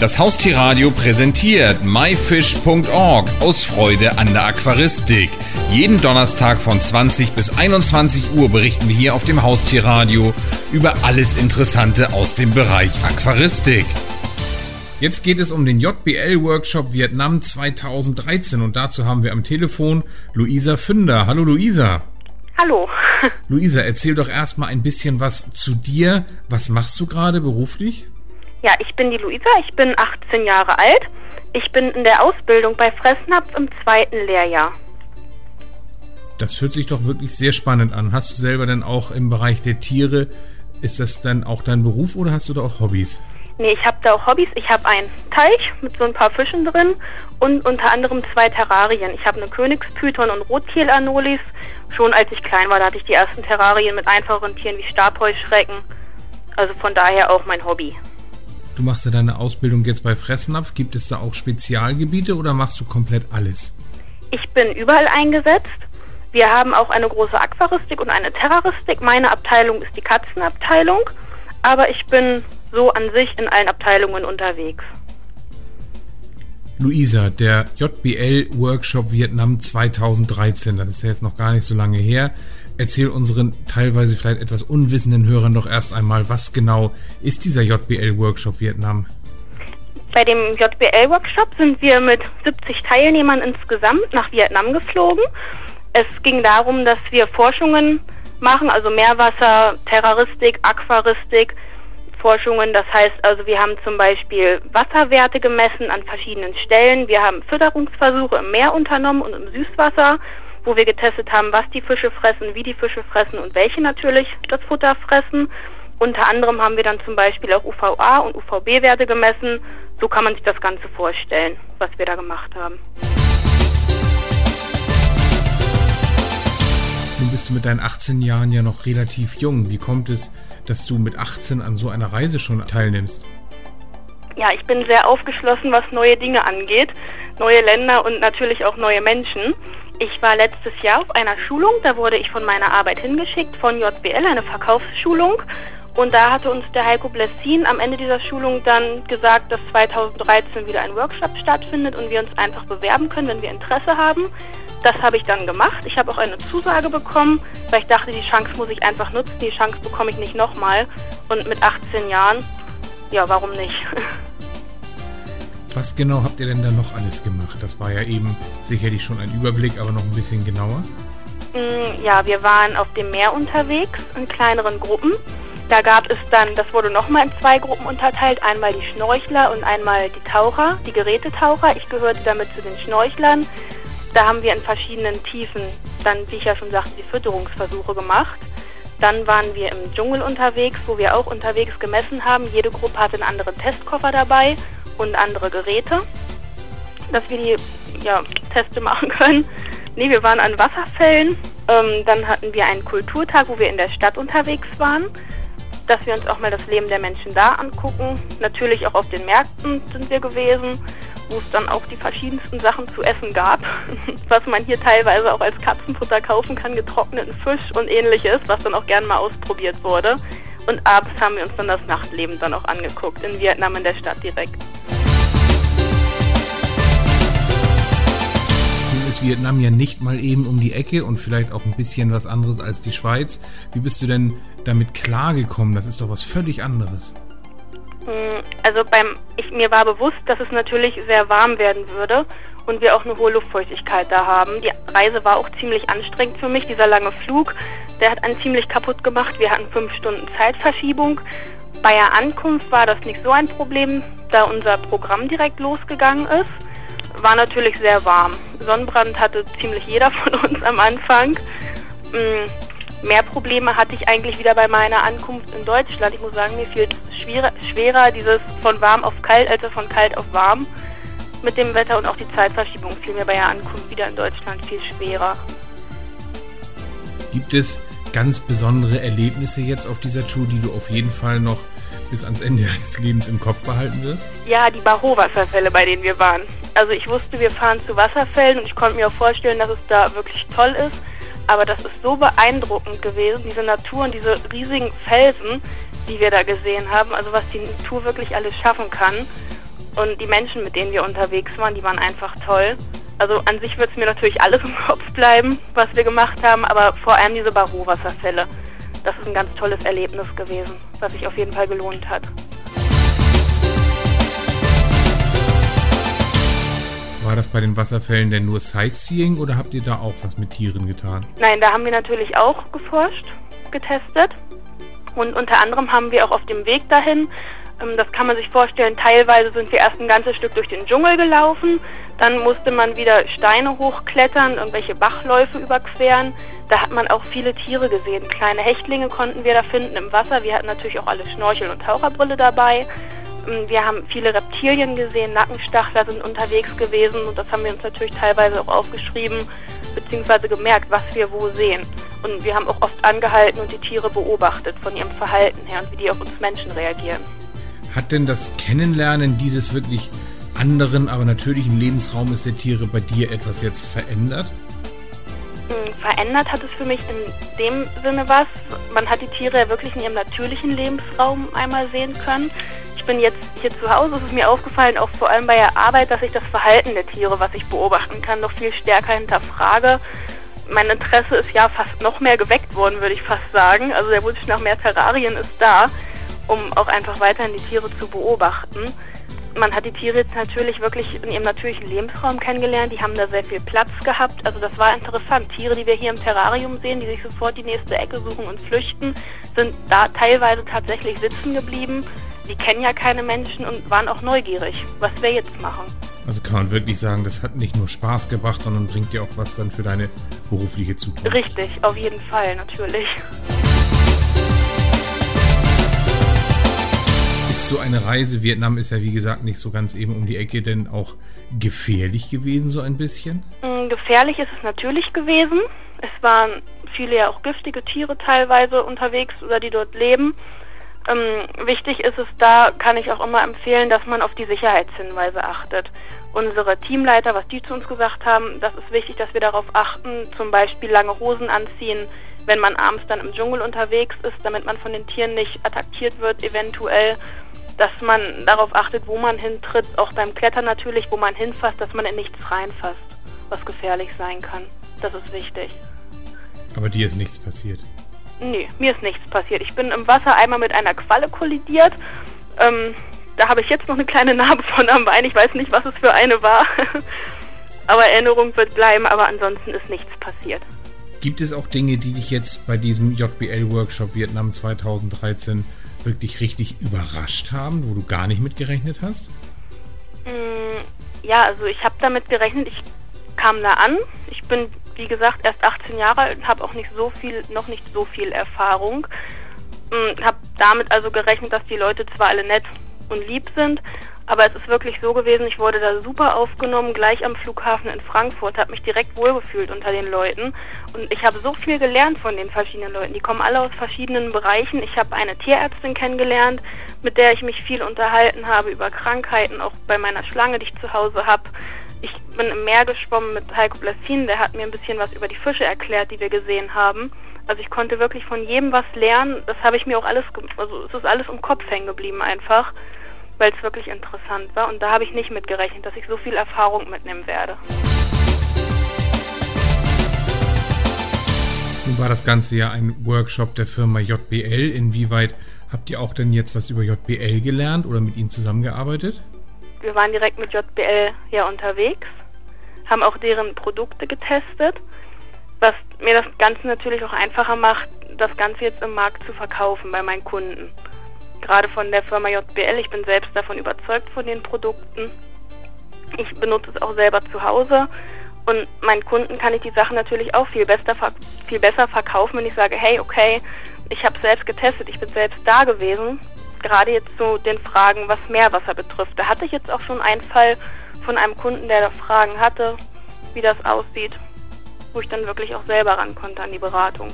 Das Haustierradio präsentiert myfish.org aus Freude an der Aquaristik. Jeden Donnerstag von 20 bis 21 Uhr berichten wir hier auf dem Haustierradio über alles Interessante aus dem Bereich Aquaristik. Jetzt geht es um den JBL-Workshop Vietnam 2013 und dazu haben wir am Telefon Luisa Fünder. Hallo Luisa. Hallo. Luisa, erzähl doch erstmal ein bisschen was zu dir. Was machst du gerade beruflich? Ja, ich bin die Luisa, ich bin 18 Jahre alt. Ich bin in der Ausbildung bei Fressnapf im zweiten Lehrjahr. Das hört sich doch wirklich sehr spannend an. Hast du selber denn auch im Bereich der Tiere, ist das dann auch dein Beruf oder hast du da auch Hobbys? Nee, ich habe da auch Hobbys. Ich habe einen Teich mit so ein paar Fischen drin und unter anderem zwei Terrarien. Ich habe eine Königspython und Rotkehlanolis. Schon als ich klein war, da hatte ich die ersten Terrarien mit einfachen Tieren wie Stabheuschrecken. Also von daher auch mein Hobby. Du machst ja deine Ausbildung jetzt bei Fressnapf. Gibt es da auch Spezialgebiete oder machst du komplett alles? Ich bin überall eingesetzt. Wir haben auch eine große Aquaristik und eine Terroristik. Meine Abteilung ist die Katzenabteilung, aber ich bin so an sich in allen Abteilungen unterwegs. Luisa, der JBL Workshop Vietnam 2013, das ist ja jetzt noch gar nicht so lange her. Erzähl unseren teilweise vielleicht etwas unwissenden Hörern doch erst einmal, was genau ist dieser JBL Workshop Vietnam? Bei dem JBL Workshop sind wir mit 70 Teilnehmern insgesamt nach Vietnam geflogen. Es ging darum, dass wir Forschungen machen, also Meerwasser, Terroristik, Aquaristik, Forschungen. Das heißt also, wir haben zum Beispiel Wasserwerte gemessen an verschiedenen Stellen. Wir haben Fütterungsversuche im Meer unternommen und im Süßwasser, wo wir getestet haben, was die Fische fressen, wie die Fische fressen und welche natürlich das Futter fressen. Unter anderem haben wir dann zum Beispiel auch UVA und UVB-Werte gemessen. So kann man sich das Ganze vorstellen, was wir da gemacht haben. Bist mit deinen 18 Jahren ja noch relativ jung. Wie kommt es, dass du mit 18 an so einer Reise schon teilnimmst? Ja, ich bin sehr aufgeschlossen, was neue Dinge angeht, neue Länder und natürlich auch neue Menschen. Ich war letztes Jahr auf einer Schulung, da wurde ich von meiner Arbeit hingeschickt, von JBL, eine Verkaufsschulung. Und da hatte uns der Heiko Blessin am Ende dieser Schulung dann gesagt, dass 2013 wieder ein Workshop stattfindet und wir uns einfach bewerben können, wenn wir Interesse haben. Das habe ich dann gemacht. Ich habe auch eine Zusage bekommen, weil ich dachte, die Chance muss ich einfach nutzen. Die Chance bekomme ich nicht nochmal. Und mit 18 Jahren, ja, warum nicht? Was genau habt ihr denn da noch alles gemacht? Das war ja eben sicherlich schon ein Überblick, aber noch ein bisschen genauer. Mm, ja, wir waren auf dem Meer unterwegs in kleineren Gruppen. Da gab es dann, das wurde nochmal in zwei Gruppen unterteilt, einmal die Schnorchler und einmal die Taucher, die Gerätetaucher. Ich gehörte damit zu den Schnorchlern. Da haben wir in verschiedenen Tiefen dann, wie ich ja schon sagte, die Fütterungsversuche gemacht. Dann waren wir im Dschungel unterwegs, wo wir auch unterwegs gemessen haben. Jede Gruppe hatte einen anderen Testkoffer dabei und andere Geräte, dass wir die ja, Teste machen können. Nee, wir waren an Wasserfällen. Ähm, dann hatten wir einen Kulturtag, wo wir in der Stadt unterwegs waren, dass wir uns auch mal das Leben der Menschen da angucken. Natürlich auch auf den Märkten sind wir gewesen wo es dann auch die verschiedensten Sachen zu essen gab, was man hier teilweise auch als Katzenfutter kaufen kann, getrockneten Fisch und ähnliches, was dann auch gern mal ausprobiert wurde. Und abends haben wir uns dann das Nachtleben dann auch angeguckt, in Vietnam in der Stadt direkt. Vietnam ja nicht mal eben um die Ecke und vielleicht auch ein bisschen was anderes als die Schweiz. Wie bist du denn damit klargekommen? Das ist doch was völlig anderes. Mm, also beim, ich, mir war bewusst, dass es natürlich sehr warm werden würde und wir auch eine hohe Luftfeuchtigkeit da haben. Die Reise war auch ziemlich anstrengend für mich. Dieser lange Flug, der hat einen ziemlich kaputt gemacht. Wir hatten fünf Stunden Zeitverschiebung. Bei der Ankunft war das nicht so ein Problem, da unser Programm direkt losgegangen ist. War natürlich sehr warm. Sonnenbrand hatte ziemlich jeder von uns am Anfang. Mm, Mehr Probleme hatte ich eigentlich wieder bei meiner Ankunft in Deutschland. Ich muss sagen, mir fiel schwerer, schwerer dieses von warm auf kalt, als von kalt auf warm mit dem Wetter und auch die Zeitverschiebung fiel mir bei der Ankunft wieder in Deutschland viel schwerer. Gibt es ganz besondere Erlebnisse jetzt auf dieser Tour, die du auf jeden Fall noch bis ans Ende deines Lebens im Kopf behalten wirst? Ja, die Baho-Wasserfälle, bei denen wir waren. Also ich wusste, wir fahren zu Wasserfällen und ich konnte mir auch vorstellen, dass es da wirklich toll ist. Aber das ist so beeindruckend gewesen, diese Natur und diese riesigen Felsen, die wir da gesehen haben, also was die Natur wirklich alles schaffen kann. Und die Menschen, mit denen wir unterwegs waren, die waren einfach toll. Also an sich wird es mir natürlich alles im Kopf bleiben, was wir gemacht haben, aber vor allem diese Barrow-Wasserfälle. Das ist ein ganz tolles Erlebnis gewesen, was sich auf jeden Fall gelohnt hat. War das bei den Wasserfällen denn nur Sightseeing oder habt ihr da auch was mit Tieren getan? Nein, da haben wir natürlich auch geforscht, getestet. Und unter anderem haben wir auch auf dem Weg dahin, das kann man sich vorstellen, teilweise sind wir erst ein ganzes Stück durch den Dschungel gelaufen, dann musste man wieder Steine hochklettern, irgendwelche Bachläufe überqueren. Da hat man auch viele Tiere gesehen. Kleine Hechtlinge konnten wir da finden im Wasser. Wir hatten natürlich auch alle Schnorchel und Taucherbrille dabei. Ähm, wir haben viele Reptilien gesehen, Nackenstachler sind unterwegs gewesen und das haben wir uns natürlich teilweise auch aufgeschrieben bzw. gemerkt, was wir wo sehen. Und wir haben auch oft angehalten und die Tiere beobachtet von ihrem Verhalten her und wie die auf uns Menschen reagieren. Hat denn das Kennenlernen dieses wirklich anderen, aber natürlichen Lebensraumes der Tiere bei dir etwas jetzt verändert? Hm, verändert hat es für mich in dem Sinne was. Man hat die Tiere ja wirklich in ihrem natürlichen Lebensraum einmal sehen können ich bin jetzt hier zu Hause, ist es mir aufgefallen, auch vor allem bei der Arbeit, dass ich das Verhalten der Tiere, was ich beobachten kann, noch viel stärker hinterfrage. Mein Interesse ist ja fast noch mehr geweckt worden, würde ich fast sagen. Also der Wunsch nach mehr Terrarien ist da, um auch einfach weiterhin die Tiere zu beobachten. Man hat die Tiere jetzt natürlich wirklich in ihrem natürlichen Lebensraum kennengelernt. Die haben da sehr viel Platz gehabt. Also das war interessant. Tiere, die wir hier im Terrarium sehen, die sich sofort die nächste Ecke suchen und flüchten, sind da teilweise tatsächlich sitzen geblieben die kennen ja keine Menschen und waren auch neugierig, was wir jetzt machen. Also kann man wirklich sagen, das hat nicht nur Spaß gebracht, sondern bringt dir auch was dann für deine berufliche Zukunft. Richtig, auf jeden Fall, natürlich. Ist so eine Reise, Vietnam ist ja wie gesagt nicht so ganz eben um die Ecke, denn auch gefährlich gewesen, so ein bisschen? Mm, gefährlich ist es natürlich gewesen. Es waren viele ja auch giftige Tiere teilweise unterwegs oder die dort leben. Ähm, wichtig ist es da, kann ich auch immer empfehlen, dass man auf die Sicherheitshinweise achtet. Unsere Teamleiter, was die zu uns gesagt haben, das ist wichtig, dass wir darauf achten, zum Beispiel lange Hosen anziehen, wenn man abends dann im Dschungel unterwegs ist, damit man von den Tieren nicht attackiert wird, eventuell, dass man darauf achtet, wo man hintritt, auch beim Klettern natürlich, wo man hinfasst, dass man in nichts reinfasst, was gefährlich sein kann. Das ist wichtig. Aber dir ist nichts passiert. Nee, mir ist nichts passiert. Ich bin im Wasser einmal mit einer Qualle kollidiert. Ähm, da habe ich jetzt noch eine kleine Narbe von am Bein. Ich weiß nicht, was es für eine war. aber Erinnerung wird bleiben, aber ansonsten ist nichts passiert. Gibt es auch Dinge, die dich jetzt bei diesem JBL-Workshop Vietnam 2013 wirklich richtig überrascht haben, wo du gar nicht mitgerechnet hast? Mm, ja, also ich habe damit gerechnet. Ich kam da an. Ich bin wie gesagt, erst 18 Jahre alt und habe auch nicht so viel, noch nicht so viel Erfahrung. Hm, habe damit also gerechnet, dass die Leute zwar alle nett und lieb sind, aber es ist wirklich so gewesen, ich wurde da super aufgenommen, gleich am Flughafen in Frankfurt, habe mich direkt wohlgefühlt unter den Leuten und ich habe so viel gelernt von den verschiedenen Leuten. Die kommen alle aus verschiedenen Bereichen. Ich habe eine Tierärztin kennengelernt, mit der ich mich viel unterhalten habe über Krankheiten, auch bei meiner Schlange, die ich zu Hause habe. Ich bin im Meer geschwommen mit Heiko Blassin, der hat mir ein bisschen was über die Fische erklärt, die wir gesehen haben. Also ich konnte wirklich von jedem was lernen. Das habe ich mir auch alles, also es ist alles im Kopf hängen geblieben einfach, weil es wirklich interessant war. Und da habe ich nicht mitgerechnet, dass ich so viel Erfahrung mitnehmen werde. Nun war das Ganze ja ein Workshop der Firma JBL. Inwieweit habt ihr auch denn jetzt was über JBL gelernt oder mit ihnen zusammengearbeitet? Wir waren direkt mit JBL ja unterwegs, haben auch deren Produkte getestet, was mir das Ganze natürlich auch einfacher macht, das Ganze jetzt im Markt zu verkaufen bei meinen Kunden. Gerade von der Firma JBL, ich bin selbst davon überzeugt von den Produkten. Ich benutze es auch selber zu Hause und meinen Kunden kann ich die Sachen natürlich auch viel besser, viel besser verkaufen, wenn ich sage, hey, okay, ich habe selbst getestet, ich bin selbst da gewesen, gerade jetzt zu den Fragen, was Meerwasser betrifft. Da hatte ich jetzt auch schon einen Fall von einem Kunden, der da Fragen hatte, wie das aussieht, wo ich dann wirklich auch selber ran konnte an die Beratung.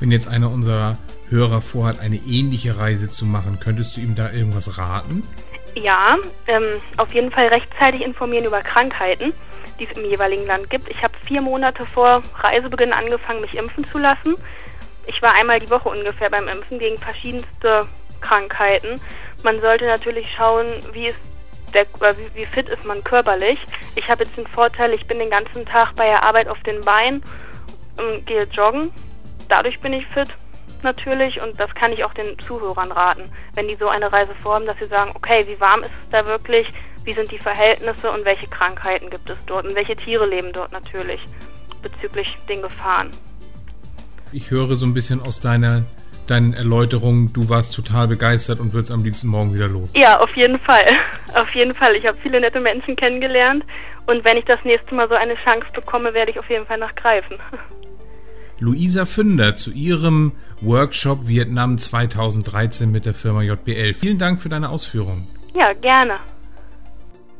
Wenn jetzt einer unserer Hörer vorhat, eine ähnliche Reise zu machen, könntest du ihm da irgendwas raten? Ja, ähm, auf jeden Fall rechtzeitig informieren über Krankheiten, die es im jeweiligen Land gibt. Ich habe vier Monate vor Reisebeginn angefangen, mich impfen zu lassen. Ich war einmal die Woche ungefähr beim Impfen gegen verschiedenste Krankheiten. Man sollte natürlich schauen, wie ist der, wie, fit ist man körperlich. Ich habe jetzt den Vorteil, ich bin den ganzen Tag bei der Arbeit auf den Beinen und gehe joggen. Dadurch bin ich fit natürlich und das kann ich auch den Zuhörern raten, wenn die so eine Reise vorhaben, dass sie sagen, okay, wie warm ist es da wirklich, wie sind die Verhältnisse und welche Krankheiten gibt es dort und welche Tiere leben dort natürlich bezüglich den Gefahren. Ich höre so ein bisschen aus deiner deinen Erläuterungen, du warst total begeistert und würdest am liebsten morgen wieder los. Ja, auf jeden Fall. Auf jeden Fall. Ich habe viele nette Menschen kennengelernt und wenn ich das nächste Mal so eine Chance bekomme, werde ich auf jeden Fall nachgreifen. Luisa Fünder zu ihrem Workshop Vietnam 2013 mit der Firma JBL. Vielen Dank für deine Ausführungen. Ja, gerne.